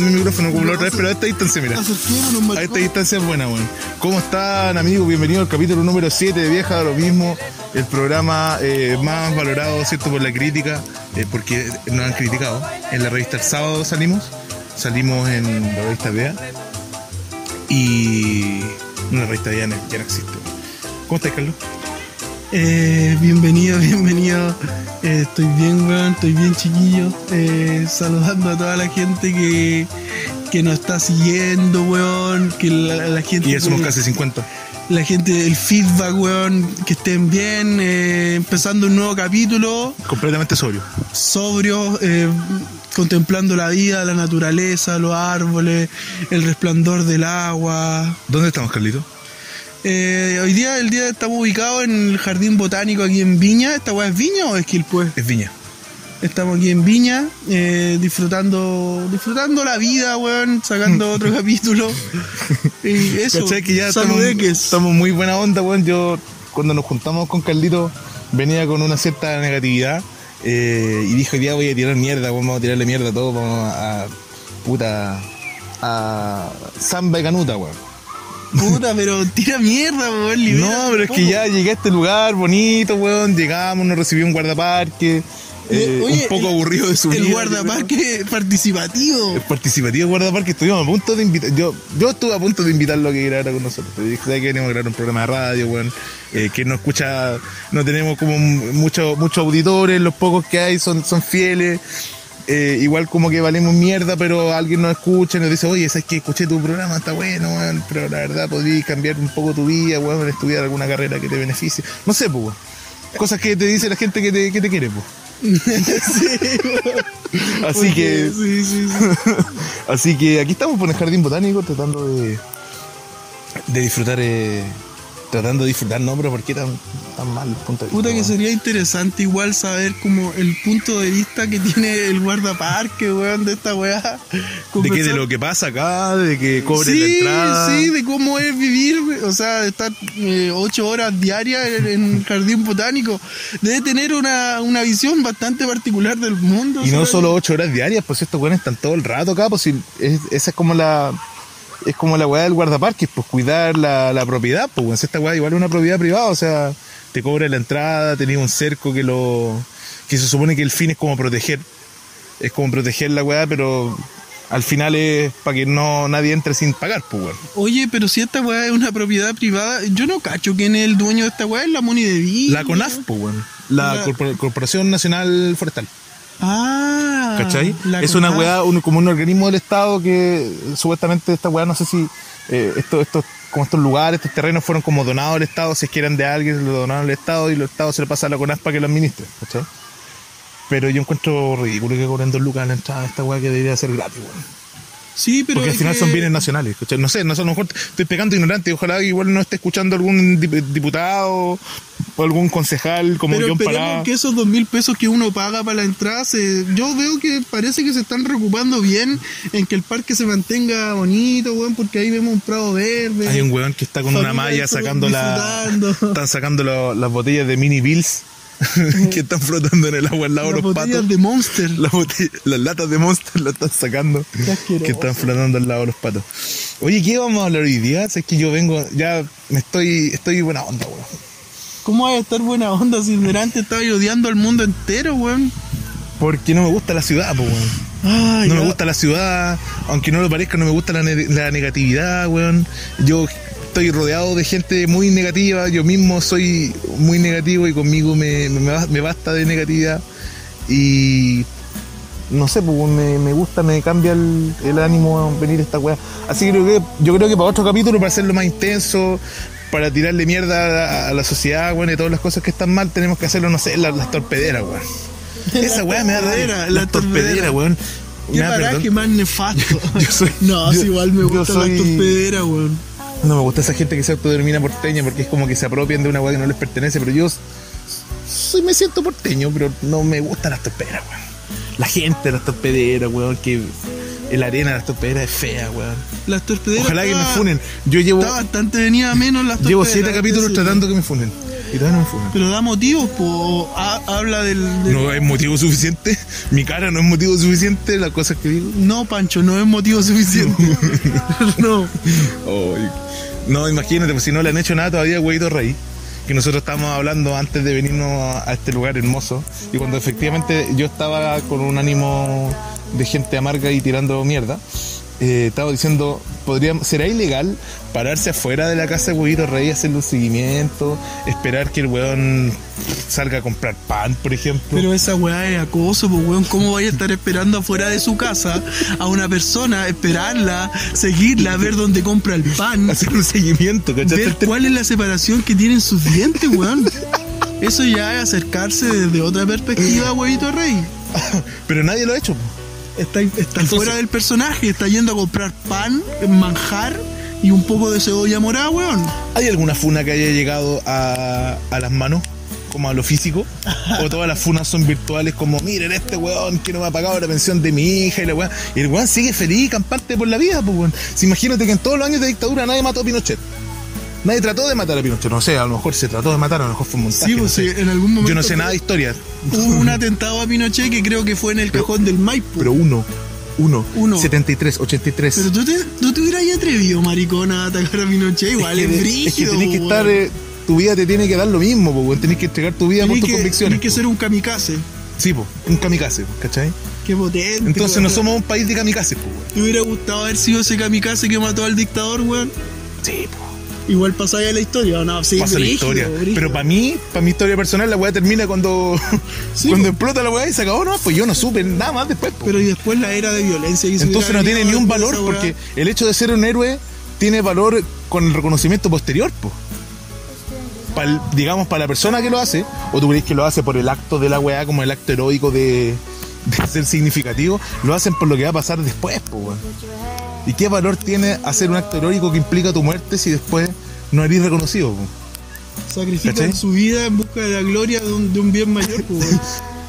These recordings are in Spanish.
mi micrófono como la otra vez, pero a esta distancia, mira. A esta distancia es buena, weón. ¿Cómo están, amigos? Bienvenidos al capítulo número 7 de Vieja de lo mismo, el programa eh, más valorado, ¿cierto?, por la crítica, eh, porque nos han criticado. En la revista El Sábado salimos, salimos en la revista Vea, y no, la revista Vea ya no existe. ¿Cómo estás, Carlos? Eh, bienvenido, bienvenido. Eh, estoy bien, weón, estoy bien, chiquillo. Eh, saludando a toda la gente que, que nos está siguiendo, weón. Que la, la gente. Y ya somos que- casi 50. La gente, el feedback, weón. Que estén bien. eh, empezando un nuevo capítulo. Completamente sobrio. sobrio, contemplando la vida, la naturaleza, los árboles, el resplandor del agua. ¿Dónde estamos, Carlito? Eh, hoy día, el día estamos ubicados en el jardín botánico aquí en Viña. ¿Esta weá es Viña o es Quilpué? Es Viña. Estamos aquí en Viña, eh, disfrutando disfrutando la vida, weón, sacando otro capítulo. Y eso, ¿Cachai? Que ya estamos, estamos muy buena onda, weón. Yo, cuando nos juntamos con Carlito, venía con una cierta negatividad. eh, y dijo, hoy día voy a tirar mierda, weón, vamos a tirarle mierda a todo, vamos a, a- puta, a samba y canuta, weón. Puta, pero tira mierda, weón. libera No, pero es que ya llegué a este lugar bonito, weón. Llegamos, nos recibió un guardaparque. eh, Oye, un poco el- aburrido de su El vida, guardaparque participativo. el participativo guardaparque estuvimos a punto de invitar yo yo estuve a punto de invitarlo a que grabara con nosotros pero dije "¿Sabes qué? queremos grabar un programa de radio weón eh, que no escucha no tenemos como muchos muchos auditores los pocos que hay son son fieles eh, igual como que valemos mierda pero alguien nos escucha y nos dice oye sabes que escuché tu programa está bueno weón pero la verdad podrías cambiar un poco tu vida weón estudiar alguna carrera que te beneficie no sé pues weón. cosas que te dice la gente que te, que te quiere pues así que Sí, sí, sí. Así que aquí estamos por el jardín botánico tratando de, de disfrutar, eh, tratando de disfrutar, no, pero ¿por qué tan, tan mal el punto de Puta que vista? sería interesante igual saber como el punto de vista que tiene el guardaparque, weón, de esta weá. ¿De qué? ¿De lo que pasa acá? ¿De que cobre la sí, entrada? sí, de cómo es vivir, o sea, de estar eh, ocho horas diarias en, el jardín botánico. Debe tener una, una visión bastante particular del mundo. Y no ¿sabes? solo ocho horas diarias, pues estos weones están todo el rato acá, pues si es- esa es como la es como la weá del guardaparque, pues cuidar la, la propiedad, pues weón, si esta weá igual es una propiedad privada, o sea, te cobra la entrada, tenés un cerco que lo que se supone que el fin es como proteger, es como proteger la weá, pero al final es para que no nadie entre sin pagar, pues weón. Oye, pero si esta weá es una propiedad privada, yo no cacho quién es el dueño de esta weá, es la Moni de Villa. La CONAF, pues weón. La La- Corpor- Corporación Nacional Forestal. Ah. ¿Cachai? es una weá, un- como un organismo del Estado que supuestamente esta weá, no sé si eh, esto, estos, como estos lugares, estos terrenos fueron como donados al Estado, si es que eran de alguien, lo donaron al Estado y el Estado se le pasa a la CONAF para que lo administre, ¿cachai? Pero yo encuentro ridículo que cobren dos lucas a la entrada de esta weá que debería ser gratis, weón. Sí, pero. Porque al final que- son bienes nacionales, ¿cachai? No sé, no sé, a lo mejor estoy pegando ignorante, ojalá igual no esté escuchando algún dip- diputado algún concejal como Pero John Pará. esperemos que esos dos mil pesos que uno paga para la entrada, se, yo veo que parece que se están reocupando bien en que el parque se mantenga bonito, weón, porque ahí vemos un prado verde. Hay un weón que está con una malla sacando la. Están sacando lo- las botellas de mini bills que están flotando en el agua al lado de los patos. de Monster. Las, botell- las latas de Monster las están sacando. Que están flotando al lado de los patos. Oye, ¿qué vamos a hablar hoy día? Es que yo vengo, ya me estoy, estoy buena onda, weón. ¿Cómo va a estar buena onda si delante estaba odiando al mundo entero, weón? Porque no me gusta la ciudad, po, weón. Ay, No ya. me gusta la ciudad, aunque no lo parezca, no me gusta la, ne- la negatividad, weón. Yo estoy rodeado de gente muy negativa, yo mismo soy muy negativo y conmigo me, me, me ba- me basta de negatividad. Y no sé, pues me, me gusta, me cambia el, el ánimo venir a esta weá. Así que, creo que yo creo que para otro capítulo, para hacerlo más intenso, para tirarle mierda a, a la sociedad, weón, y todas las cosas que están mal, tenemos que hacerlo, no sé, las, las torpederas, weón. Esa weá me da rabia. torpedera, la Las torpederas, torpedera. weón. Qué paraje más nefasto. Yo soy- no, yo- igual me gusta soy- la torpedera, weón. No me gusta esa gente que se autodenomina porteña porque es como que se apropian de una weá que no les pertenece, pero yo soy, me siento porteño, pero no me gustan las torpederas, weón. La gente de las torpederas, weón, que la arena de las torpederas es fea, weón. Las torpederas. Ojalá que me funen. Yo llevo, Está bastante venida menos las llevo torpederas, siete capítulos sí. tratando que me funen. Y todavía no me funen. Pero da motivos, po. Ha- habla del. del- No es motivo suficiente. Mi cara no es motivo suficiente. Las cosas que digo. No, Pancho, no es motivo suficiente. no. Ay. No, imagínate, pues si no le han hecho nada todavía Huevito Rey. Que nosotros estábamos hablando antes de venirnos a este lugar hermoso. Y cuando efectivamente yo estaba con un ánimo de gente amarga y tirando mierda, eh, estaba diciendo, podría, ¿será ilegal pararse afuera de la casa de Huevito Rey, hacerle un seguimiento, esperar que el weón salga a comprar pan, por ejemplo? Pero esa weá es acoso, pues weón. ¿Cómo vaya a estar esperando afuera de su casa a una persona, esperarla, seguirla, ver dónde compra el pan, hacer un seguimiento, ver cuál es la separación que tienen sus dientes, weón? Eso ya es acercarse desde otra perspectiva, huevito rey. Pero nadie lo ha hecho. po. Está, está Entonces- fuera del personaje, está yendo a comprar pan, manjar y un poco de cebolla morada, weón. ¿Hay alguna funa que haya llegado a, a las manos? Como a lo físico, o todas las funas son virtuales, como miren este weón que no me ha pagado la pensión de mi hija y la weón. Y el weón sigue feliz, y campante por la vida, pues weón. Si imagínate que en todos los años de dictadura nadie mató a Pinochet. Nadie trató de matar a Pinochet, no sé, a lo mejor se trató de matar, a lo mejor fue un montaje. Sí, no pues sé. sí, en algún momento. Yo no sé nada de historia, Hubo un atentado a Pinochet que creo que fue en el cajón del Maipo. pero uno, uno, Uno. 73, 83. Pero tú te, tú te hubieras atrevido, maricón, a atacar a Pinochet. Igual es, es, que, es que tenés que estar, eh, tu vida te tiene que dar lo mismo, pues, weón. tenés que entregar tu vida Tenés por tus que, convicciones. tenés que po. ser un kamikaze. Sí, pues, un kamikaze, po, ¿cachai? Qué potente. Entonces no somos un país de kamikazes, pues. ¿Te hubiera gustado haber sido ese kamikaze que mató al dictador, weón? Sí, pues. Igual pasáis a la historia, ¿o no? Sí, pasa la historia. brígido. Pero para mí, para mi historia personal, la weá termina cuando, Sí, cuando explota la weá y se acabó, no, pues yo no supe nada más después. Pero y después la era de violencia que Entonces no tiene ni un valor porque el hecho de ser un héroe tiene valor con el reconocimiento posterior, pues. digamos, para la persona que lo hace, o tú crees que lo hace por el acto de la weá, como el acto heroico de, de ser significativo, lo hacen por lo que va a pasar después, pues. ¿Y qué valor tiene hacer un acto heroico que implica tu muerte si después no eres reconocido? Sacrifican ¿Cachai? su vida en busca de la gloria de un, de un bien mayor, pues,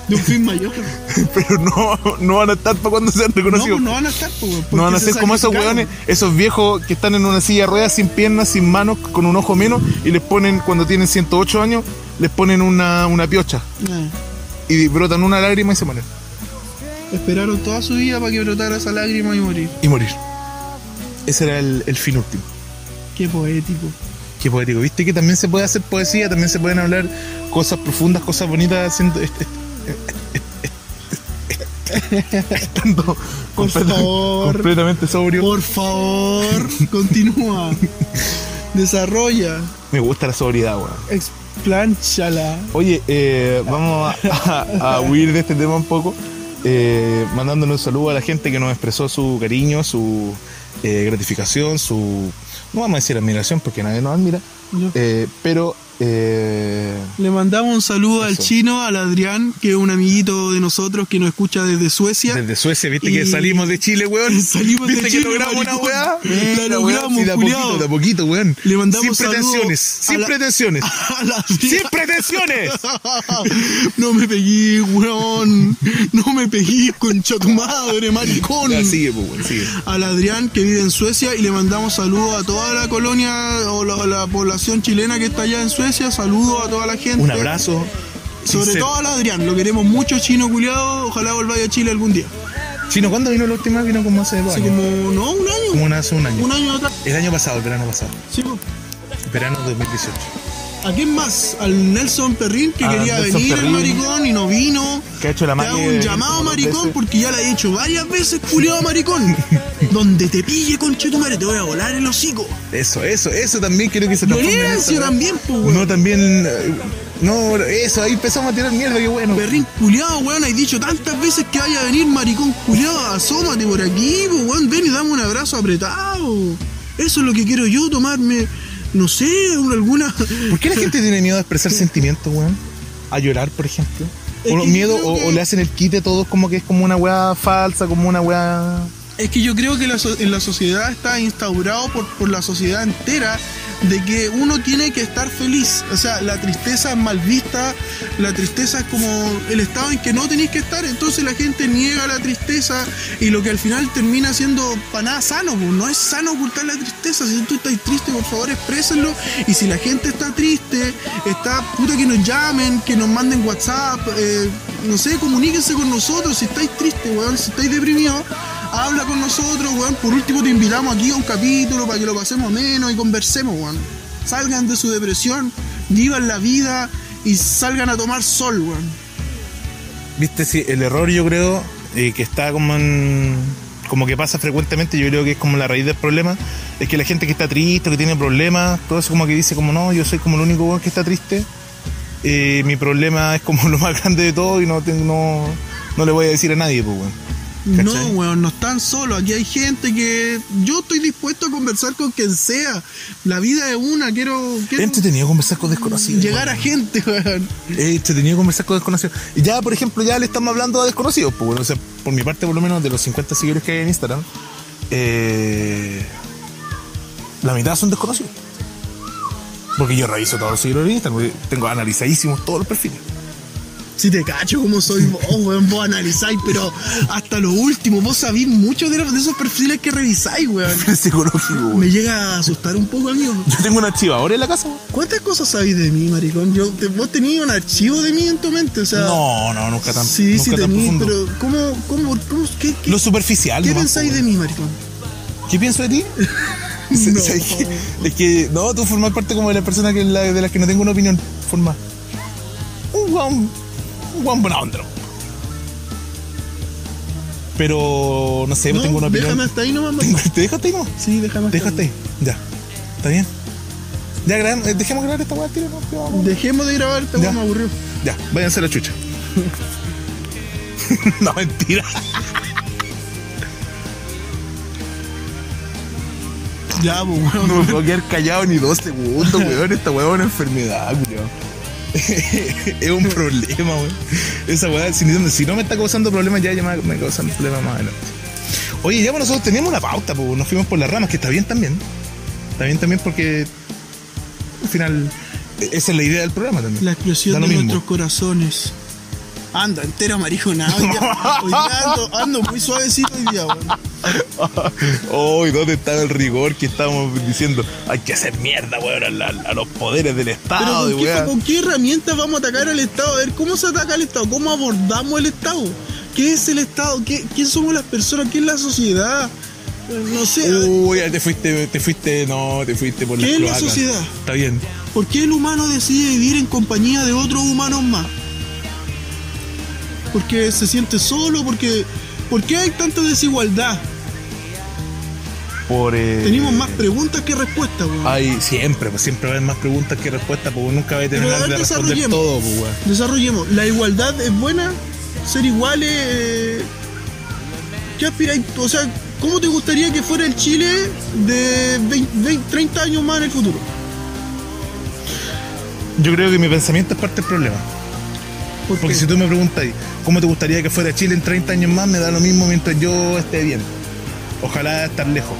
de un fin mayor. Pero no, no van a estar para cuando sean No, reconocidos. no van a estar, pues, No van a se ser como esos weones, esos viejos que están en una silla de ruedas sin piernas, sin manos, con un ojo menos, y les ponen, cuando tienen 108 años, les ponen una, una piocha Ah, y brotan una lágrima y se mueren. Esperaron toda su vida para que brotara esa lágrima y morir. Y morir. Ese era el, el fin último. Qué poético. Qué poético. ¿Viste que también se puede hacer poesía? También se pueden hablar cosas profundas, cosas bonitas haciendo. est- est- est- estando Por completa- favor. completamente sobrio. Por favor, continúa. Desarrolla. Me gusta la sobriedad, weón. Explánchala. Oye, eh, vamos a, a- a huir de este tema un poco, eh, mandándole un saludo a la gente que nos expresó su cariño, su eh, gratificación, su... No vamos a decir admiración porque nadie nos admira, eh, pero... eh, Le mandamos un saludo al chino, al Adrián, que es un amiguito de nosotros que nos escucha desde Suecia. desde Suecia, ¿viste Y- que salimos de Chile, weón? Salimos de ¿Viste Chile, logramos una weá? La weón, sí, de a poquito, de a poquito, weón. Le mandamos Sin pretensiones, a sin la- pretensiones. La- ¡Sin pretensiones! No me pegué, weón. No me pegué, concha tu madre, maricón. Ya, sigue, pues, weón, sigue. Al Adrián que vive en Suecia y le mandamos saludos a toda la colonia o la, la población chilena que está allá en Suecia. Saludos a toda la gente. Un abrazo. Sobre sincero. todo al Adrián, lo queremos mucho, chino culiado. Ojalá volváis a Chile algún día. Chino, ¿cuándo vino la última? Vino como hace dos años. como, no, un año. Como hace un año. Un año atrás. El año pasado, el verano pasado. Sí, pues. Verano 2018. ¿A quién más? Al Nelson Perrin que Ah, quería Nelson venir el Perrin. maricón y no vino. Que ha hecho la Te hago un llamado maricón veces. porque ya la he hecho varias veces, culiado maricón. Donde te pille, conchetumare, te voy a volar el hocico. Eso, eso, eso también quiero que se Violencia también, pues. No, también. eh, No, eso, ahí empezamos a tirar mierda, qué bueno. Perrín culiado, weón, hay dicho tantas veces que vaya a venir maricón culiado, asómate por aquí, pues, weón, ven y dame un abrazo apretado. Eso es lo que quiero yo, tomarme, no sé, una- alguna... ¿Por qué la gente tiene miedo a expresar sentimientos, weón? A llorar, por ejemplo. O que yo miedo, creo o, que- o le hacen el quite todos como que es como una weá falsa, como una weá. Es que yo creo que la so- en la sociedad está instaurado por, por la sociedad entera de que uno tiene que estar feliz. O sea, la tristeza es mal vista, la tristeza es como el estado en que no tenéis que estar, entonces la gente niega la tristeza y lo que al final termina siendo para nada sano, pues. no es sano ocultar la tristeza. Si tú estás triste, por favor exprésenlo. Y si la gente está triste, está puta que nos llamen, que nos manden WhatsApp, eh, no sé, comuníquense con nosotros. Si estáis tristes, weón, si estáis deprimidos habla con nosotros, weón. Por último te invitamos aquí a un capítulo para que lo pasemos menos y conversemos, weón. Salgan de su depresión, vivan la vida y salgan a tomar sol, weón. Viste, sí, el error yo creo eh, que está como en, como que pasa frecuentemente, yo creo que es como la raíz del problema, es que la gente que está triste, que tiene problemas, todo eso como que dice como no, yo soy como el único weón que está triste, eh, mi problema es como lo más grande de todo y no, no, no le voy a decir a nadie, pues weón. No, weón, no están solos. Aquí hay gente que. Yo estoy dispuesto a conversar con quien sea. La vida es una, quiero. quiero entretenido conversar con desconocidos. llegar a gente, weón. Entretenido conversar con desconocidos. Y ya, por ejemplo, ya le estamos hablando a desconocidos. Pues, bueno, o sea, por mi parte, por lo menos, de los 50 seguidores que hay en Instagram, eh, la mitad son desconocidos. Porque yo reviso todos los seguidores de Instagram. Tengo analizadísimos todos los perfiles. Si te cacho como soy vos, weón, vos analizáis, pero hasta lo último, vos sabís mucho de, los- de esos perfiles que revisáis, weón. Psicológico, güey. Me llega a asustar un poco, amigo. Yo tengo un archivador en la casa. ¿Cuántas cosas sabéis de mí, maricón? Yo, te- vos tenías un archivo de mí en tu mente, o sea. No, no, nunca tan, Sí, nunca sí profundo. pero ¿cómo, cómo, cómo, qué, qué, Lo superficial. qué nomás, pensáis po, de mí, maricón? ¿Qué pienso de ti? No. Es que, no, tú formas parte como de la persona que, la- de las que no tengo una opinión formada. Un un guan buena onda. Pero, no sé, No, tengo una opinión. déjame hasta ahí nomás, Tengo-. ¿Te ahí, no? Sí, déjame hasta Déjate ahí. Ya. ¿Está bien? Ya, gran- eh, dejemos grabar esta weá, tiro, ¿no? Dejemos de grabar, esta weá me aburrió. Ya, váyanse a la chucha. no, mentira. Ya, pues, weón. No me puedo quedar callado ni dos segundos, weón. Esta weón es una enfermedad, weón. es un problema, weón. Esa weá, si, si no me está causando problemas, ya, ya me, me causan problemas más adelante. Oye, ya pues nosotros teníamos una pauta, pues nos fuimos por las ramas, que está bien también. Está bien también porque al final esa es la idea del programa también. La explosión de nuestros corazones. Anda, entero marijonado. Hoy día, hoy día ando, ando muy suavecito hoy día, weón. Oh, ¿y dónde estaba el rigor que estábamos diciendo? Hay que hacer mierda, weón, a, la- a los poderes del Pero Estado, ¿con y qué, weón. ¿con qué herramientas vamos a atacar al Estado? A ver, ¿cómo se ataca al Estado? ¿Cómo abordamos el Estado? ¿Qué es el Estado? ¿Qué, ¿Quién somos las personas? ¿Qué es la sociedad? No sé. Uy, te fuiste, te fuiste, no, te fuiste por ¿Qué las es la sociedad? Está bien. ¿Por qué el humano decide vivir en compañía de otros humanos más? Porque se siente solo, porque... ¿Por qué hay tanta desigualdad? Por, eh, Tenemos más preguntas que respuestas, weón. Hay siempre, pues siempre va a haber más preguntas que respuestas, porque nunca va a Pero a terminar ver, de responder desarrollemos. todo, pues, weón. Desarrollemos. ¿La igualdad es buena? ¿Ser iguales? eh, ¿Qué aspiráis? O sea, ¿cómo te gustaría que fuera el Chile de 20, 20, 30 años más en el futuro? Yo creo que mi pensamiento es parte del problema. Porque Porque si tú me preguntas, ¿cómo te gustaría que fuera Chile en 30 años más? Me da lo mismo mientras yo esté bien. Ojalá estar lejos.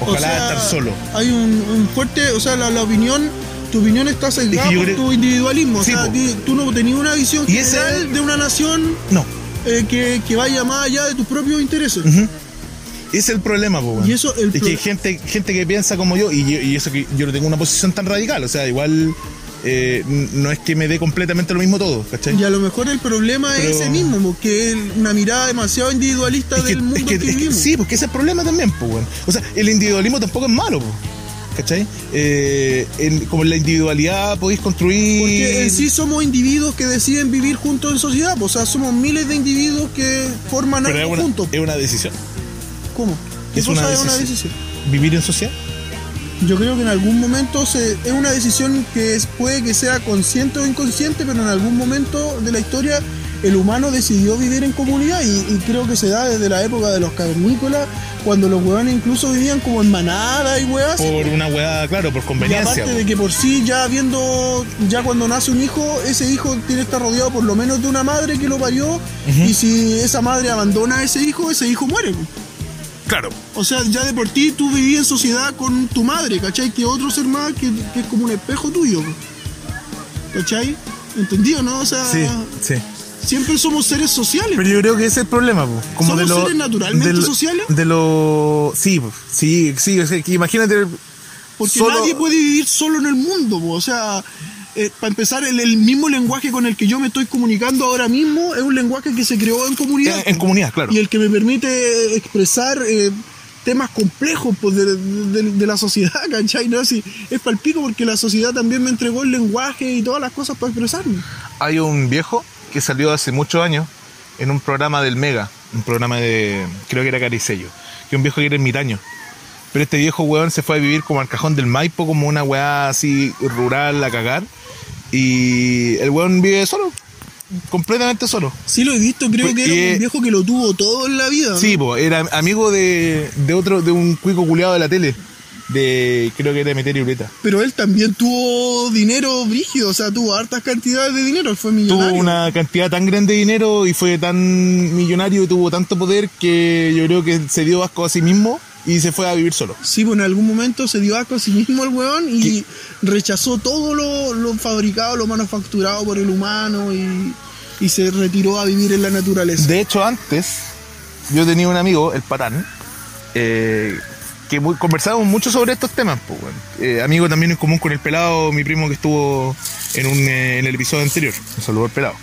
Ojalá estar solo. Hay un, un fuerte, o sea, la, la opinión, tu opinión está sesgada Es que yo por creo- tu individualismo. Sí, o sea, po. tú no tenías una visión Y general de una nación No. eh, que, que vaya más allá de tus propios intereses. Ese es el problema, weón. Y eso, el es que hay gente, gente que piensa como yo, y, yo- y eso que yo no tengo una posición tan radical, o sea, igual eh, no es que me dé completamente lo mismo todo, ¿cachai? Y a lo mejor el problema Pero- es ese mismo, porque es una mirada demasiado individualista Es que- del mundo es que- que es que- vivimos. sí, porque ese es el problema también, pues, weón. O sea, el individualismo tampoco es malo, pues, ¿cachai? Eh, en- como en la individualidad podéis construir... Porque en sí somos individuos que deciden vivir juntos en sociedad, pues, o sea, somos miles de individuos que forman Pero es algo una, juntos. es una decisión. ¿Cómo? ¿Qué es cosa una es una decisión? Vivir en sociedad. Yo creo que en algún momento se, es una decisión que es- puede que sea consciente o inconsciente, pero en algún momento de la historia el humano decidió vivir en comunidad y, y creo que se da desde la época de los cavernícolas, cuando los hueones incluso vivían como en manada y hueás. Por una weá, claro, por Y conveniencia. aparte de que por sí, ya viendo, ya cuando nace un hijo, ese hijo tiene que estar rodeado por lo menos de una madre que lo parió. Y si esa madre abandona a ese hijo, ese hijo muere. Claro. O sea, ya de por ti tú vivías en sociedad con tu madre, ¿cachai? Que otro ser más que, que es como un espejo tuyo. ¿Cachai? ¿Entendido, no? O sea, Sí, sí. siempre somos seres sociales. Pero yo creo que ese es el problema, po. como ¿Somos de seres naturalmente de lo- sociales? De lo sí, po. sí, sí, o sea, que imagínate Porque solo- nadie puede vivir solo en el mundo, po. o sea, eh, para empezar, el, el mismo lenguaje con el que yo me estoy comunicando ahora mismo es un lenguaje que se creó en comunidad. en, en comunidad, claro. Y el que me permite expresar eh, temas complejos pues, de, de- de la sociedad, ¿cachai? ¿No? Así, es palpico porque la sociedad también me entregó el lenguaje y todas las cosas para expresarme. Hay un viejo que salió hace muchos años en un programa del Mega, un programa de creo que era Caricello, que un viejo que era ermitaño. Pero este viejo weón se fue a vivir como al cajón del Maipo, como una weá así rural a cagar. Y el weón vive solo, completamente solo. Sí lo he visto, creo que era un viejo que lo tuvo todo en la vida. Sí, po, era amigo de, de otro, de un cuico culiado de la tele. De, creo que era Emeterio Ureta. Pero él también tuvo dinero brígido, o sea, tuvo hartas cantidades de dinero, él fue Tuvo millonario. una cantidad tan grande de dinero y fue tan millonario y tuvo tanto poder que yo creo que se dio asco a sí mismo y se fue a vivir solo. Sí, pues en algún momento se dio asco a sí mismo el weón y rechazó todo lo, lo fabricado, lo manufacturado por el humano y, y se retiró a vivir en la naturaleza. De hecho, antes yo tenía un amigo, el Patán, eh, que muy- conversábamos mucho sobre estos temas. Pues. Eh, amigo también en común con el pelado, mi primo que estuvo en, un, eh, en el episodio anterior. Un saludo al pelado.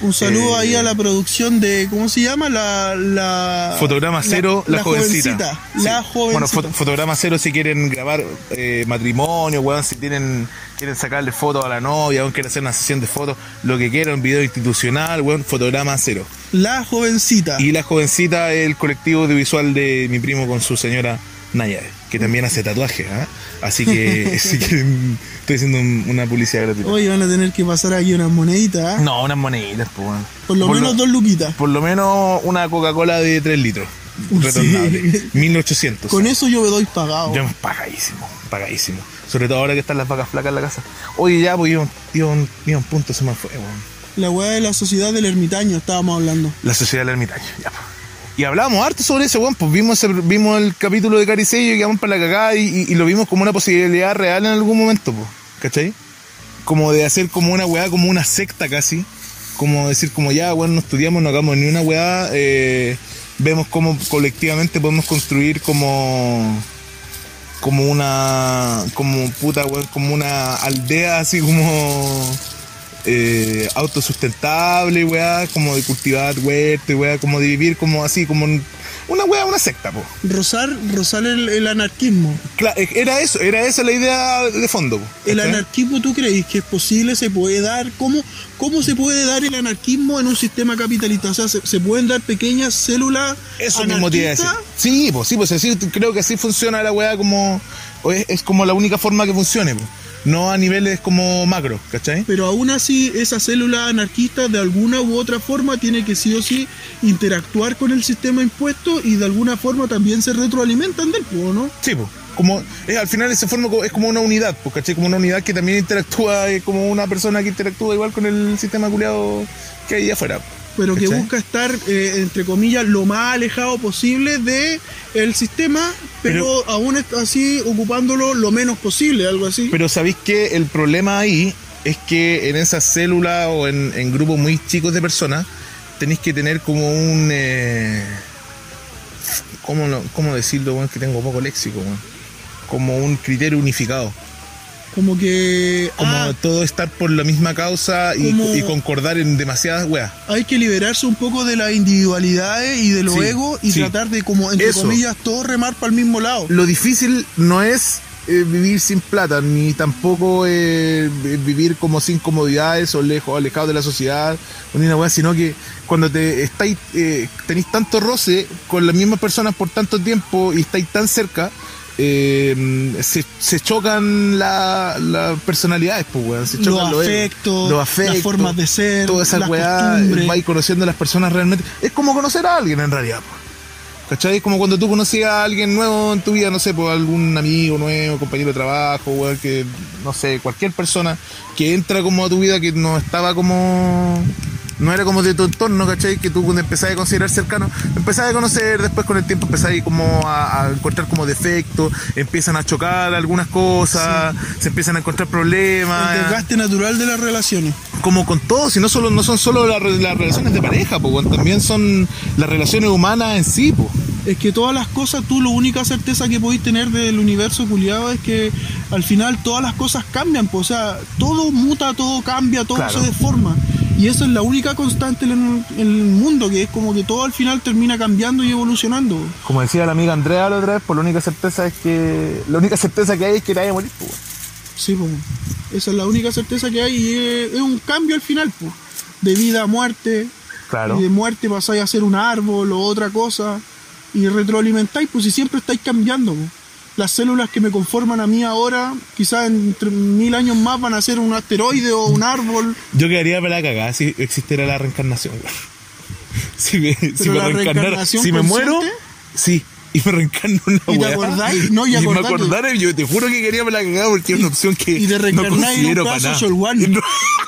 Un saludo Eh, ahí a la producción de, ¿cómo se llama? La, la Fotograma cero, la, jovencita. Sí. La jovencita. Bueno, foto- fotograma cero si quieren grabar eh, matrimonio, weón, si tienen, quieren sacarle fotos a la novia, weón, quieren hacer una sesión de fotos, lo que quieran, un video institucional, weón, fotograma cero. la jovencita. Y la jovencita el colectivo audiovisual de mi primo con su señora Nayade, que también hace tatuajes, ¿ah? Así que si quieren, estoy haciendo un- una publicidad gratuita. Hoy van a tener que pasar aquí unas moneditas, ¿ah? No, unas moneditas, pues. Por lo menos dos luquitas. Por lo menos una Coca-Cola de 3 litros. Sí. Retornable. 1800. Con eso yo me doy pagado. Yo pagadísimo, pagadísimo. Sobre todo ahora que están las vacas flacas en la casa. Oye, ya, pues iba un, iba un, iba un punto, se me fue. La weá de la sociedad del ermitaño estábamos hablando. La sociedad del ermitaño, ya, pues. Y hablábamos harto sobre eso, weón. Pues vimos, vimos el capítulo de Caricello y quedamos para la cagada y lo vimos como una posibilidad real en algún momento, pues. ¿Cachai? Como de hacer como una weá, como una secta casi. Como decir, como ya, weón, no estudiamos, no hagamos ni una weá. eh, vemos cómo colectivamente podemos construir como como una como puta weón, como una aldea así como eh, autosustentable weá, como de cultivar huerto weá, como de vivir como así como un- una weá, una secta po. Rozar, rozar el, el anarquismo. Eh, era eso, era esa la idea de fondo. po, ¿El anarquismo tú crees que es posible? ¿Se puede dar? ¿Cómo, cómo se puede dar el anarquismo en un sistema capitalista? O sea, ¿se, se pueden dar pequeñas células Eso mismo te iba a decir. anarquistas? Sí, pues sí, pues así, creo que así funciona la weá como es como la única forma que funcione, po. No a niveles como macro, ¿cachai? Pero aún así, esa célula anarquista de alguna u otra forma tiene que sí o sí interactuar con el sistema impuesto y de alguna forma también se retroalimentan del pueblo, ¿no? Sí, pues. Como, es, al final se forma es como una unidad, pues, ¿cachai? Como una unidad que también interactúa, eh, como una persona que interactúa igual con el sistema culiado que hay afuera. Pero que busca estar, eh, entre comillas, lo más alejado posible de el sistema, pero, Pero- aún así ocupándolo lo menos posible, algo así. Pero sabéis que el problema ahí es que en esas células o en, en grupos muy chicos de personas tenéis que tener como un... Eh, ¿cómo, cómo decirlo? Bueno, que tengo poco léxico. Como un criterio unificado. Como que Como ah, todo estar por la misma causa y, concordar en demasiadas weas. hay que liberarse un poco de las individualidades y de los Sí, egos y sí. tratar de, como, entre Eso. comillas, todo remar para el mismo lado. Lo difícil no es eh, vivir sin plata, ni tampoco eh, vi- vivir como sin comodidades o lejos, alejados de la sociedad, ni una weá, sino que cuando te estáis, eh, tenéis tanto roce con las mismas personas por tanto tiempo y estáis tan cerca, eh, se, se chocan la- las personalidades, pues, weón. Se chocan los afectos, los afectos, las formas de ser, toda esa las weá, vais conociendo a las personas realmente. Es como conocer a alguien en realidad, pues. ¿Cachai? Es como cuando tú conocías a alguien nuevo en tu vida, no sé, pues algún amigo nuevo, compañero de trabajo, weón, que, no sé, cualquier persona que entra como a tu vida que no estaba como No era como de tu entorno, ¿cachai? Que tú cuando empezás a considerar cercano, empezás a conocer, después con el tiempo empezás ahí como a, a encontrar como defectos, empiezan a chocar algunas cosas, se empiezan a encontrar problemas. El desgaste natural de las relaciones. como con todo, si no solo no son solo las, re- las relaciones de pareja, po, también son las relaciones humanas en sí, po. Es que todas las cosas, tú la única certeza que podéis tener del universo culiado es que al final todas las cosas cambian, o sea, todo muta, todo cambia, todo Claro. se deforma. Y esa es la única constante en el, en el mundo, que es como que todo al final termina cambiando y evolucionando. Como decía la amiga Andrea la otra vez, por la única certeza es que la única certeza que hay es que te vaya a morir, weón. Sí, pues, esa es la única certeza que hay y es, es un cambio al final, pues, de vida a muerte, Claro. y de muerte pasáis a ser un árbol o otra cosa y retroalimentáis, pues si siempre estáis cambiando. pues. Las células que me conforman a mí ahora, quizás entre mil años más van a ser un asteroide o un árbol. Yo quedaría para la cagada si existiera la reencarnación. Si me, si me reencarnara, si me muero, sí. Y me reencarno una ¿Y te weá. acordáis? No, y y me acordara, yo te juro que quería para la cagada porque es una opción que y te no en considero para nada.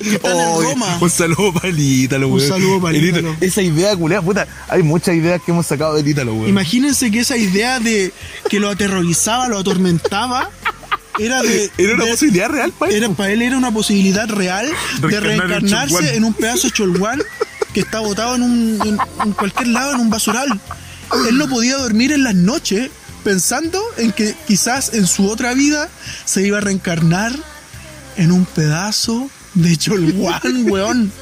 En Roma. Un saludo para el Ítalo, Un saludo para el Ítalo. Esa idea, culiada, puta. Hay muchas ideas que hemos sacado del Ítalo, weón. Imagínense que esa idea de que lo aterrorizaba, lo atormentaba, era de. Era una de- posibilidad real para era, para él era una posibilidad real de Reencarnar en reencarnarse en un pedazo de cholguán que está botado en, un, en, en cualquier lado, en un basural. Él no podía dormir en las noches pensando en que quizás en su otra vida se iba a reencarnar en un pedazo de cholguán, weón.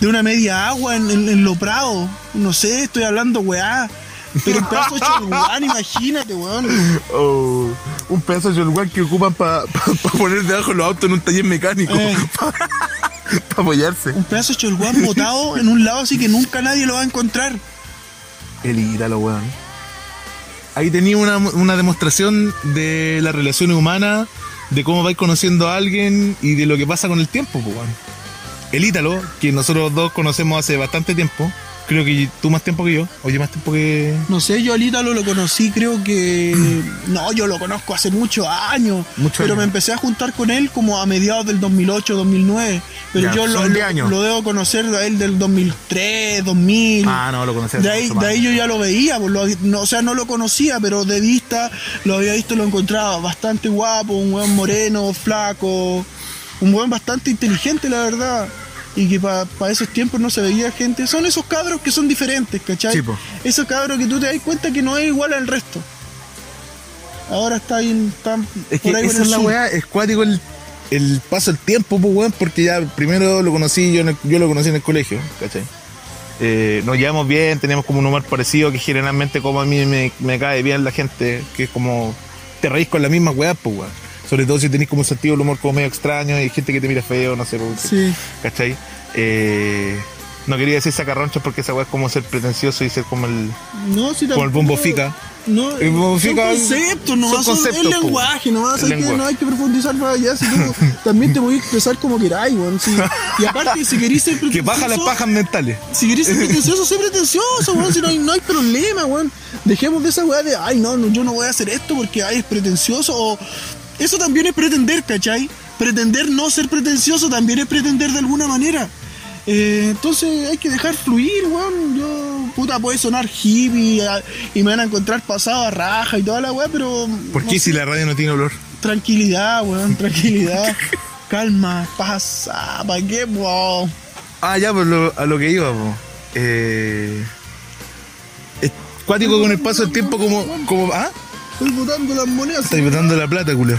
De una media agua en, en, en lo prado. No sé, estoy hablando, weá. Pero un pedazo de cholguán, imagínate, weón. Oh, un pedazo de Cholguán que ocupan para poner debajo los autos en un taller mecánico. Eh. Para apoyarse. Un pedazo de cholguán botado en un lado así que nunca nadie lo va a encontrar. El Ítalo, weón. Ahí tenía una, una demostración de las relaciones humanas, de cómo vais conociendo a alguien y de lo que pasa con el tiempo, pues, weón. El Ítalo, que nosotros dos conocemos hace bastante tiempo, creo que tú más tiempo que yo, oye, más tiempo que... No sé, yo al Ítalo lo conocí, creo que. No, yo lo conozco hace muchos años. Muchos pero años. me empecé a juntar con él como a mediados del 2008, 2009. Pero Ya, yo lo, lo- debo conocer de él del 2003, 2000. Ah, no, lo conocí. De ahí, de ahí yo ya lo veía, pues, lo- no, o sea, no lo conocía, pero de vista lo había visto, lo encontraba bastante guapo, un buen moreno, flaco, un buen bastante inteligente, la verdad. Y que para esos tiempos no se veía gente. Son esos cabros que son diferentes, ¿cachai? Sí, esos cabros que tú te das cuenta que no es igual al resto. Ahora está ahí, está Es que por ahí por esa es la weá, es cuático el, el paso del tiempo, pues weón, porque ya primero lo conocí, yo, el- yo lo conocí en el colegio, ¿cachai? Eh, nos llevamos bien, tenemos como un humor parecido que generalmente como a mí me, me cae bien la gente, que es como te reís con la misma weá, pues weón. Sobre todo si tenés como un sentido del humor como medio extraño y hay gente que te mira feo, no sé, pues, Sí. ¿cachai? Eh, no quería decir sacarroncho porque esa weá es como ser pretencioso y ser como el, No, sí, como el bombo fica. No, El bombo fica- no son son conceptos, el po. lenguaje, no El hay que, no hay que profundizar más allá, si tú también te voy a expresar como queráis, weón. sí. Y aparte, si queréis ser Que pretencioso, baja las pajas mentales. si queréis ser pretencioso, sé pretencioso, weón, si no hay, no hay problema, weón. Dejemos de esa weá de, ay, no, no, yo no voy a hacer esto porque, ay, es pretencioso, o eso también es pretender, ¿cachai? Pretender no ser pretencioso también es pretender de alguna manera. Eh, entonces hay que dejar fluir, weón. Yo, puta, puede sonar hippie a- y me van a encontrar pasado a raja y toda la weá, pero. ¿Por qué si la radio no tiene olor? Tranquilidad, weón, tranquilidad. Calma, pasa, ¿para qué, weón? Ah, ya, pues lo- a lo que iba, po. Eh, es cuático con el paso del tiempo como... como ¿Ah? Estoy botando las monedas. Estáis botando la plata, culo.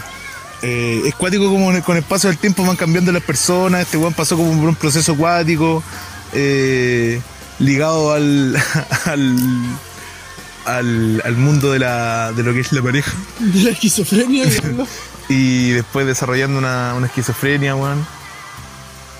Eh, es cuático como con el paso del tiempo van cambiando las personas. Este weón pasó como por un proceso cuático. eh, ligado al... al al, al mundo de, la, de lo que es la pareja De la esquizofrenia, y después desarrollando una, una esquizofrenia, weón.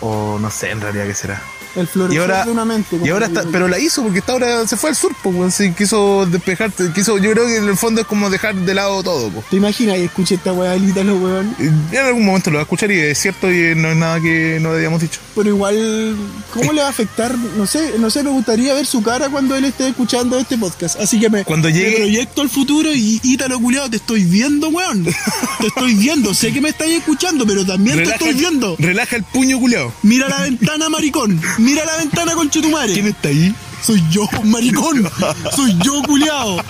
O no sé en realidad qué será. El y ahora, de una mente. y ahora está, pero la hizo porque está ahora se fue al sur, pues, sí, quiso despejar, quiso, yo creo que en el fondo es como dejar de lado todo, pues. ¿Te imaginas? Y escuché esta weá del Ítalo, weón. En algún momento lo va a escuchar y es cierto y no es nada que no habíamos dicho. Pero igual, ¿cómo le va a afectar? No sé, no sé, me gustaría ver su cara cuando él esté escuchando este podcast. Así que me, Cuando me llegue- proyecto al futuro y Ítalo culiado, te estoy viendo, weón. Te estoy viendo. Sé que me estáis escuchando, pero también te estoy viendo. relaja el puño culeado. Mira la ventana, maricón. Mira la ventana, conchetumare. ¿Quién está ahí? Soy yo, maricón. Soy yo, culiao.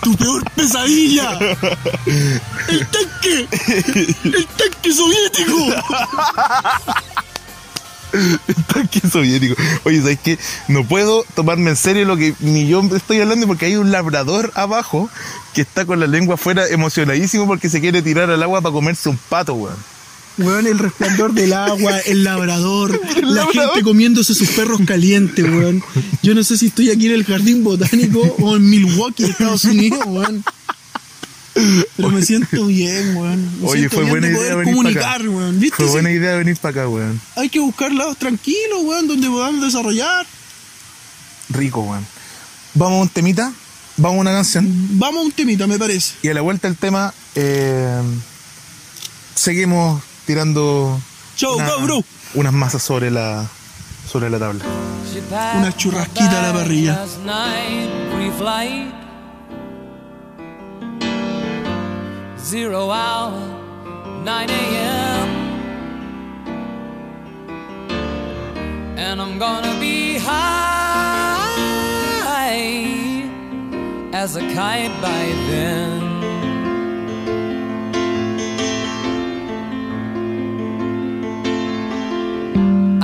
Tu peor pesadilla. El tanque. El tanque soviético. Tanque soviético. Oye, ¿sabes qué? No puedo tomarme en serio lo que ni yo estoy hablando porque hay un labrador abajo que está con la lengua afuera emocionadísimo porque se quiere tirar al agua para comerse un pato, weón. Weón, el resplandor del agua, el labrador, la labrador. gente comiéndose sus perros calientes, weón. Yo no sé si estoy aquí en el jardín botánico o en Milwaukee, Estados Unidos, weón. Pero me siento bien, weón. Me Oye, siento fue bien buena de idea poder venir para comunicar, acá. weón. ¿Viste? Fue buena idea venir para acá, weón. Hay que buscar lados tranquilos, weón, donde podamos desarrollar. Rico, weón. Vamos a un temita, vamos a una canción. Vamos a un temita, me parece. Y a la vuelta del tema, eh, seguimos tirando Chau, go, bro. unas masas sobre la, sobre la tabla. Una churrasquita a la parrilla. Zero hour, 9 a.m. And I'm gonna be high as a kite by then.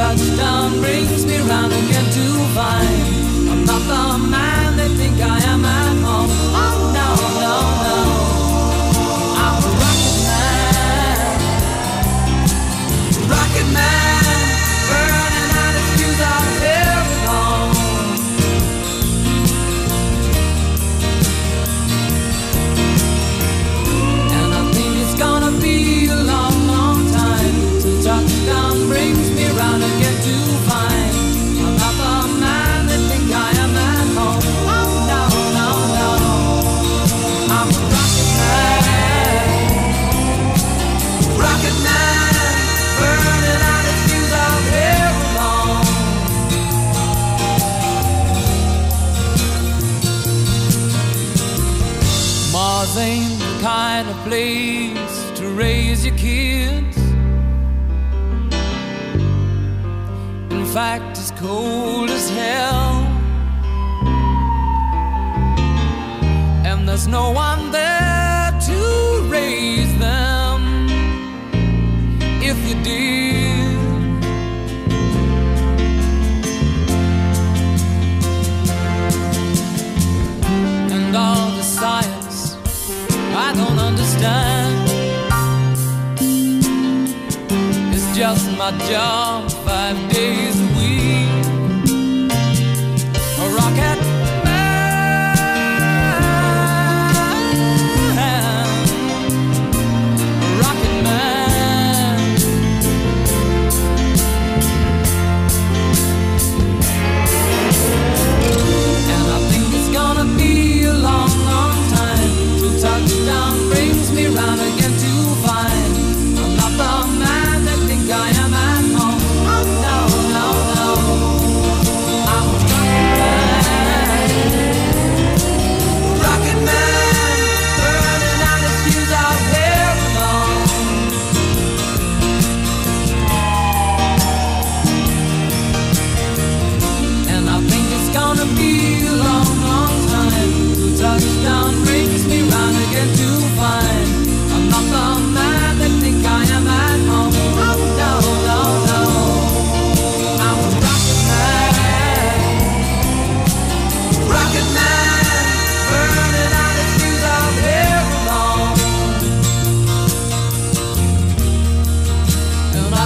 touchdown brings me round again to find kind of place to raise your kids. In fact, it's cold as hell. And there's no one just my job five days a week.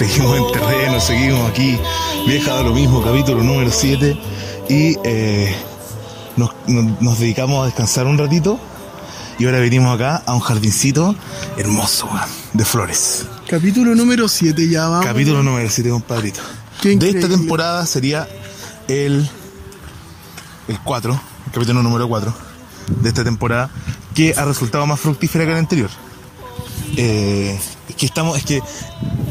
Seguimos, en terreno, seguimos aquí. Vieja da lo mismo, capítulo número 7. Y eh, nos, nos- nos dedicamos a descansar un ratito. Y ahora venimos acá a un jardincito hermoso, de flores. Capítulo número 7 ya vamos. Capítulo número 7, compadrito. Qué De esta temporada sería el, el 4, el capítulo número 4 de esta temporada, que ha resultado más fructífera que la anterior. Eh, es que estamos, es que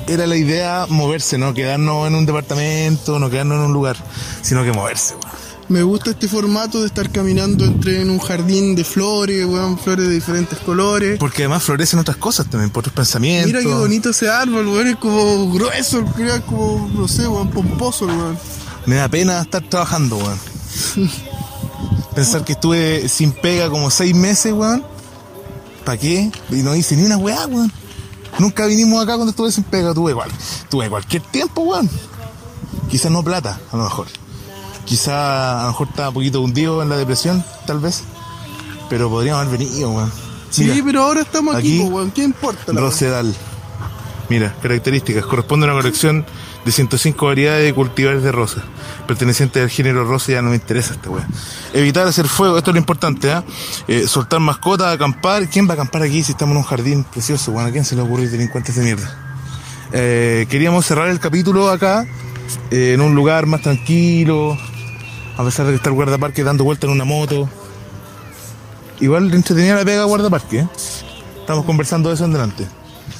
era la idea moverse, no quedarnos en un departamento, no quedarnos en un lugar, sino que moverse, weón. Me gusta este formato de estar caminando entre en un jardín de flores, weón, flores de diferentes colores. Porque además florecen otras cosas también, por otros pensamientos. Mira qué bonito ese árbol, weón, es como grueso, es como, no sé, weón, pomposo, weón. Me da pena estar trabajando, weón. Pensar que estuve sin pega como seis meses, weón. ¿Para qué? Y no hice ni una weá, weón. Nunca vinimos acá cuando estuve sin pega. Tuve igual. Tuve cualquier tiempo, weón. Quizás no plata, a lo mejor. Quizás a lo mejor estaba un poquito hundido en la depresión, tal vez. Pero podríamos haber venido, weón. Sí, pero ahora estamos aquí, weón, ¿qué importa? la? Rosedal. Mira, características. Corresponde a una colección de 105 variedades de cultivares de rosas. Pertenecientes al género rosa ya no me interesa esta wea. Evitar hacer fuego, esto es lo importante, ¿ah? Eh, soltar mascotas, acampar. ¿Quién va a acampar aquí si estamos en un jardín precioso? Bueno, ¿a quién se le ocurre delincuentes de mierda? Eh, queríamos cerrar el capítulo acá, eh, en un lugar más tranquilo, a pesar de que está el guardaparque dando vuelta en una moto. Igual entretenía la pega guardaparque, ¿eh? Estamos conversando de eso en delante.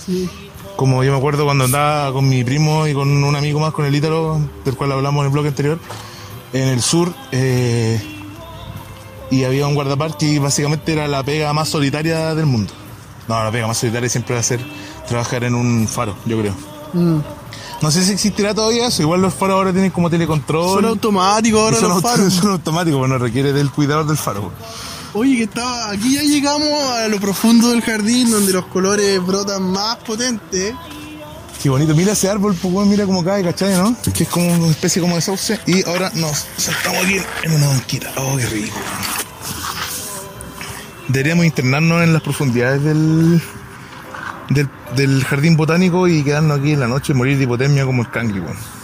Sí. Como yo me acuerdo cuando andaba con mi primo y con un amigo más, con el Ítalo, del cual hablamos en el blog anterior, en el sur, eh, y había un guardaparque y básicamente era la pega más solitaria del mundo. No, la pega más solitaria siempre va a ser trabajar en un faro, yo creo. Mm. No sé si existirá todavía eso, igual los faros ahora tienen como telecontrol. Son automáticos ahora son, los auto- faros. son automáticos, bueno, requiere del cuidador del faro. Oye, que estaba, aquí ya llegamos a lo profundo del jardín donde los colores brotan más potentes. Qué bonito, mira ese árbol, pues mira cómo cae, ¿cachai, no? Que es como una especie como de sauce. Y ahora nos saltamos aquí en una banquita. Oh, qué rico. Deberíamos internarnos en las profundidades del, del, jardín botánico y quedarnos aquí en la noche y morir de hipotermia como el cangri, weón.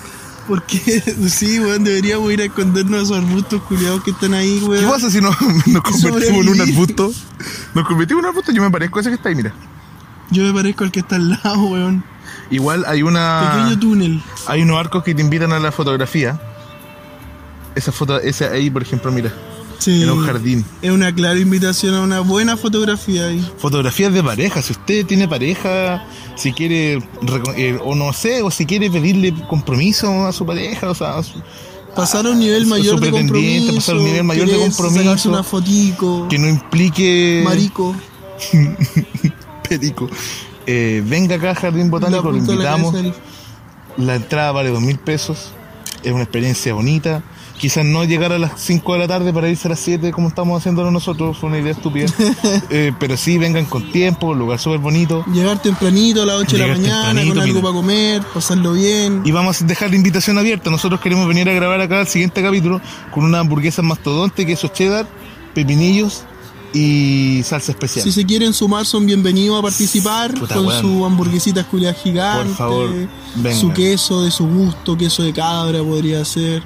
Porque sí, weón, deberíamos ir a escondernos a esos arbustos culiados que están ahí, ¿Qué weón. pasa si nos, nos convertimos en un arbusto? Nos convertimos en un arbusto, yo me parezco a ese que está ahí, mira. Yo me parezco al que está al lado, weón. Igual hay una... Pequeño túnel. Hay unos arcos que te invitan a la fotografía. Esa foto, esa ahí, por ejemplo, mira, Sí. en un jardín. Es una clara invitación a una buena fotografía ahí. Fotografías de pareja, si usted tiene pareja, si quiere, eh, o no sé, o si quiere pedirle compromiso a su pareja, o sea, Pasar a un nivel mayor de compromiso. pasar a un nivel mayor de compromiso. una fotico. que no implique Marico. perico. Eh, venga acá Jardín Botánico, lo la invitamos. La entrada vale dos mil pesos. Es una experiencia bonita. Quizás no llegar a las 5 de la tarde para irse a las 7 como estamos haciéndolo nosotros, fue una idea estúpida. Eh, pero sí, vengan con tiempo, un lugar súper bonito. Llegar tempranito a las 8 de la mañana con algo mira. para comer, pasarlo bien. Y vamos a dejar la invitación abierta. Nosotros queremos venir a grabar acá el siguiente capítulo con una hamburguesa mastodonte, queso cheddar, pepinillos y salsa especial. Si se quieren sumar, son bienvenidos a participar Puta, con weón. su hamburguesitas culiadas gigantes. Por favor, vengan. Su queso de su gusto, queso de cabra podría ser.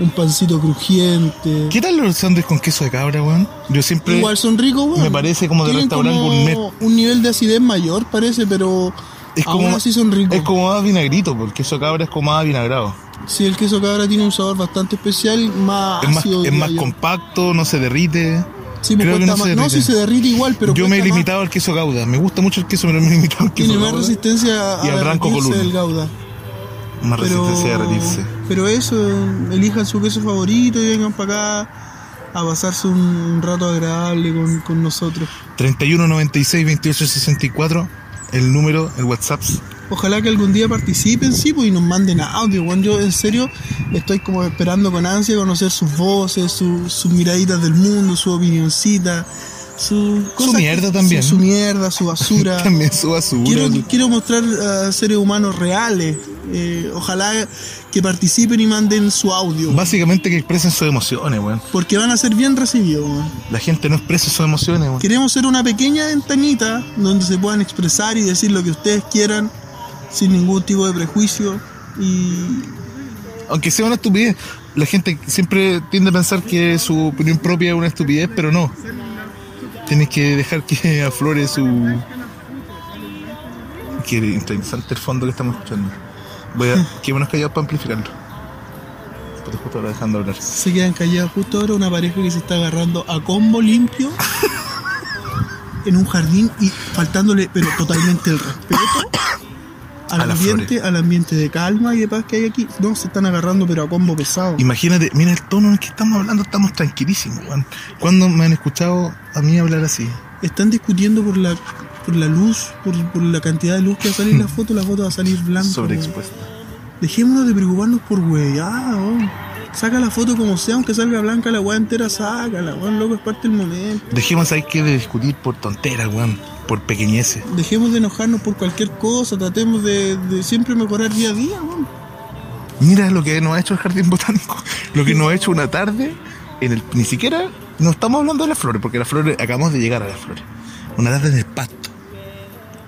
Un pancito crujiente. ¿Qué tal los sándwiches con queso de cabra, weón? Yo siempre... Igual son ricos, weón. me parece como de restaurante como gourmet. Un nivel de acidez mayor, parece, pero Es Aún como, así son ricos. es como más vinagrito, porque el queso cabra es como más vinagrado. Sí, el queso cabra tiene un sabor bastante especial, más Es más, ácido. es diría más yo. compacto, no se derrite. Sí, me creo que no más. No, sí se derrite igual, pero Yo me he más. limitado al queso gauda. Me gusta mucho el queso, pero me he limitado al queso Tiene más resistencia a y al ranco del gauda. Más Pero, resistencia a derretirse. Pero eso, elijan su queso favorito y vengan para acá a pasarse un, rato agradable con, con nosotros. 31 96 28 64, el número, el WhatsApp. Ojalá que algún día participen, sí, pues, y nos manden audio. Bueno, yo en serio estoy como esperando con ansia conocer sus voces, su- sus miraditas del mundo, su opinioncita, su, cosas que- mierda también. Su, su mierda, su basura. También su basura. Quiero, quiero mostrar a seres humanos reales. Eh, ojalá que participen y manden su audio. Básicamente que expresen sus emociones, weón. Porque van a ser bien recibidos. weón. La gente no expresa sus emociones, weón. Queremos ser una pequeña ventanita donde se puedan expresar y decir lo que ustedes quieran sin ningún tipo de prejuicio. Y Aunque sea una estupidez, la gente siempre tiende a pensar que su opinión propia es una estupidez, pero no. Tienes que dejar que aflore su. Qué interesante el fondo que estamos escuchando. Voy a. Quedémonos callados para amplificarlo. Puta, justo ahora dejando hablar. se quedan callados justo ahora una pareja que se está agarrando a combo limpio en un jardín y faltándole pero totalmente el respeto al A ambiente, al ambiente de calma y de paz que hay aquí. No, se están agarrando pero a combo pesado. Imagínate, mira el tono en el que estamos hablando, estamos tranquilísimos, weón. ¿Cuándo me han escuchado a mí hablar así? Están discutiendo por la por la luz, por, por la cantidad de luz que va a salir la foto, la foto va a salir blanca. Sobreexpuesta. Dejémonos de preocuparnos por weón. Saca la foto como sea, aunque salga blanca la weá entera, sácala, weón, loco, es parte del momento. Dejemos ahí que de discutir por tonteras, weón. Por pequeñeces. Dejemos de enojarnos por cualquier cosa, tratemos de, de siempre mejorar día a día. Mira lo que nos ha hecho el jardín botánico. Lo que nos ha hecho una tarde en el. Ni siquiera. No estamos hablando de las flores, porque las flores. Acabamos de llegar a las flores. Una tarde en el pasto.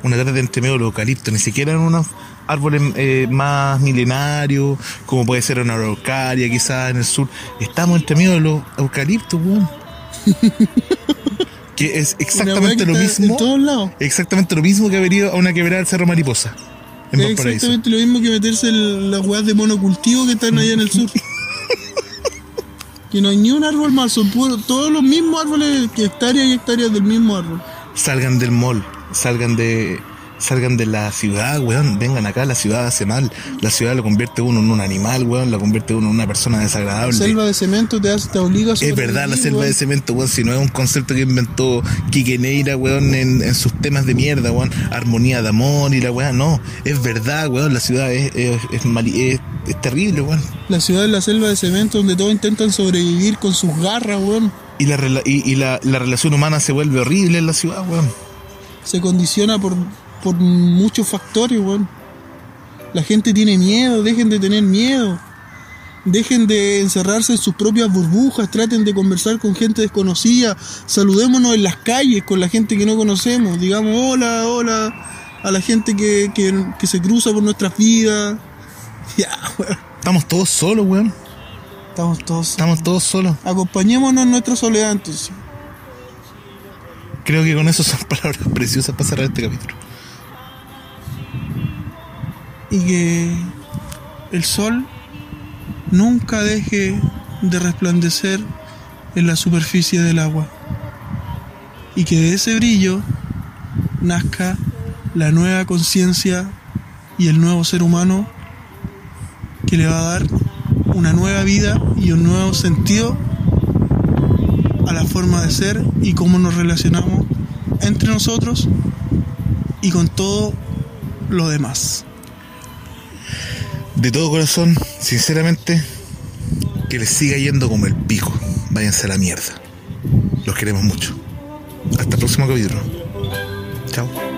Una tarde entre medio de los eucaliptos. Ni siquiera en unos árboles eh, más milenarios, como puede ser una araucaria, quizás en el sur. Estamos entre medio de los eucaliptos, weón. que es exactamente lo mismo. Exactamente lo mismo que haber ido a una quebrada del Cerro Mariposa. En Es Valparaíso. exactamente lo mismo que meterse en las weas de monocultivo que están allá en el sur. que no hay ni un árbol más, son puros- todos los mismos árboles, hectáreas y hectáreas del mismo árbol. salgan del mall, salgan de salgan de la ciudad, weón, vengan acá, la ciudad hace mal, la ciudad lo convierte uno en un animal, weón, la convierte uno en una persona desagradable. Selva de cemento te, hace, te obliga a es verdad la selva weón. de cemento, weón, si no es un concepto que inventó Quique Neira, weón, en, en sus temas de mierda, weón, armonía de amor y la weón, no, es verdad, weón, la ciudad es, es, es mali- es- es terrible, weón. La ciudad es la selva de cemento donde todos intentan sobrevivir con sus garras, weón. Y la, y, y la, la relación humana se vuelve horrible en la ciudad, weón. Se condiciona por, por muchos factores, weón. La gente tiene miedo, dejen de tener miedo. Dejen de encerrarse en sus propias burbujas, traten de conversar con gente desconocida, saludémonos en las calles con la gente que no conocemos, digamos hola, hola a la gente que, que, que se cruza por nuestras vidas. Ya, weón. Estamos todos solos, weón. Estamos todos. Estamos todos solos. Acompañémonos en nuestra soledad entonces. Creo que con eso son palabras preciosas para cerrar este capítulo. Y que el sol nunca deje de resplandecer en la superficie del agua y que de ese brillo nazca la nueva conciencia y el nuevo ser humano que le va a dar una nueva vida y un nuevo sentido a la forma de ser y cómo nos relacionamos entre nosotros y con todo lo demás. De todo corazón, sinceramente, que les siga yendo como el pico. Váyanse a la mierda. Los queremos mucho. Hasta el próximo capítulo. Chao.